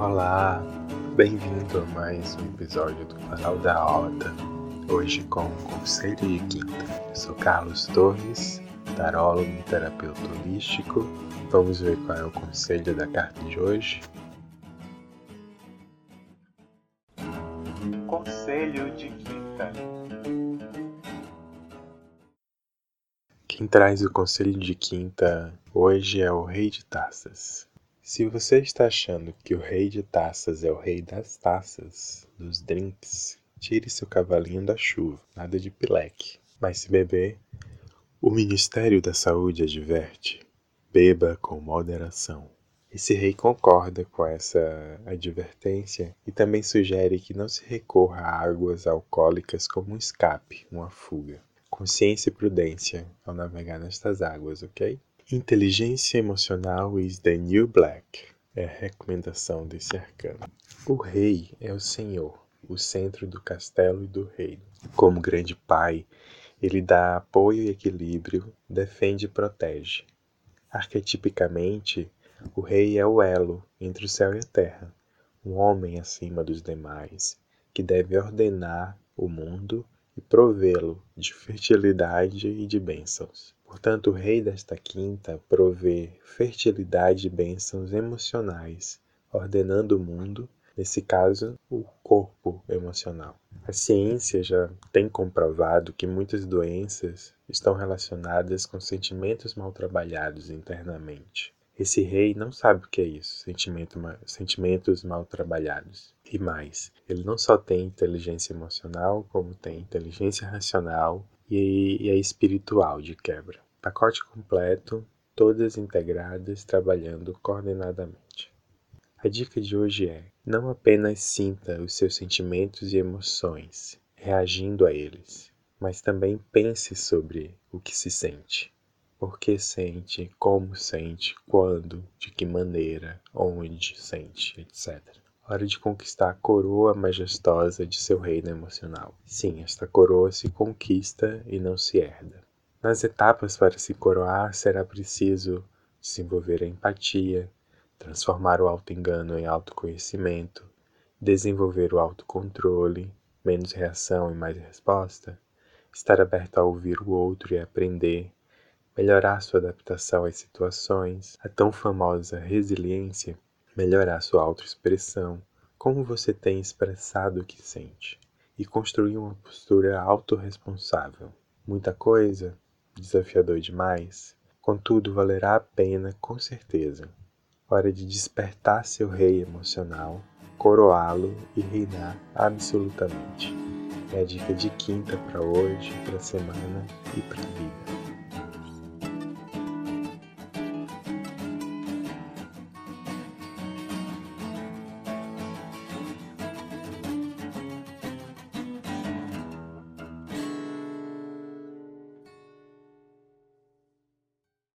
Olá, bem-vindo a mais um episódio do Canal da Rota. Hoje com o Conselho de Quinta. Eu sou Carlos Torres, tarólogo e terapeuta holístico. Vamos ver qual é o conselho da carta de hoje. Conselho de Quinta. Quem traz o conselho de quinta hoje é o Rei de Taças. Se você está achando que o Rei de Taças é o Rei das Taças, dos drinks, tire seu cavalinho da chuva, nada de pileque. Mas se beber, o Ministério da Saúde adverte: beba com moderação. Esse rei concorda com essa advertência e também sugere que não se recorra a águas alcoólicas como um escape, uma fuga consciência e prudência ao navegar nestas águas, ok? Inteligência emocional is the new black é a recomendação desse arcano. O rei é o senhor, o centro do castelo e do reino. Como grande pai, ele dá apoio e equilíbrio, defende e protege. Arquetipicamente, o rei é o elo entre o céu e a terra, um homem acima dos demais, que deve ordenar o mundo e provê-lo de fertilidade e de bênçãos. Portanto, o rei desta quinta provê fertilidade e bênçãos emocionais, ordenando o mundo, nesse caso, o corpo emocional. A ciência já tem comprovado que muitas doenças estão relacionadas com sentimentos mal trabalhados internamente. Esse rei não sabe o que é isso, sentimento, sentimentos mal trabalhados. E mais, ele não só tem inteligência emocional, como tem inteligência racional e, é espiritual de quebra. Pacote completo, todas integradas, trabalhando coordenadamente. A dica de hoje é: não apenas sinta os seus sentimentos e emoções, reagindo a eles, mas também pense sobre o que se sente por que sente, como sente, quando, de que maneira, onde sente, etc. Hora de conquistar a coroa majestosa de seu reino emocional. Sim, esta coroa se conquista e não se herda. Nas etapas para se coroar, será preciso desenvolver a empatia, transformar o auto-engano em autoconhecimento, desenvolver o autocontrole, menos reação e mais resposta, estar aberto a ouvir o outro e aprender, melhorar sua adaptação às situações, a tão famosa resiliência, melhorar sua autoexpressão, como você tem expressado o que sente, e construir uma postura autorresponsável. Muita coisa, desafiador demais, contudo valerá a pena com certeza. Hora de despertar seu rei emocional, coroá-lo e reinar absolutamente. É a dica de quinta para hoje, para semana e para vida.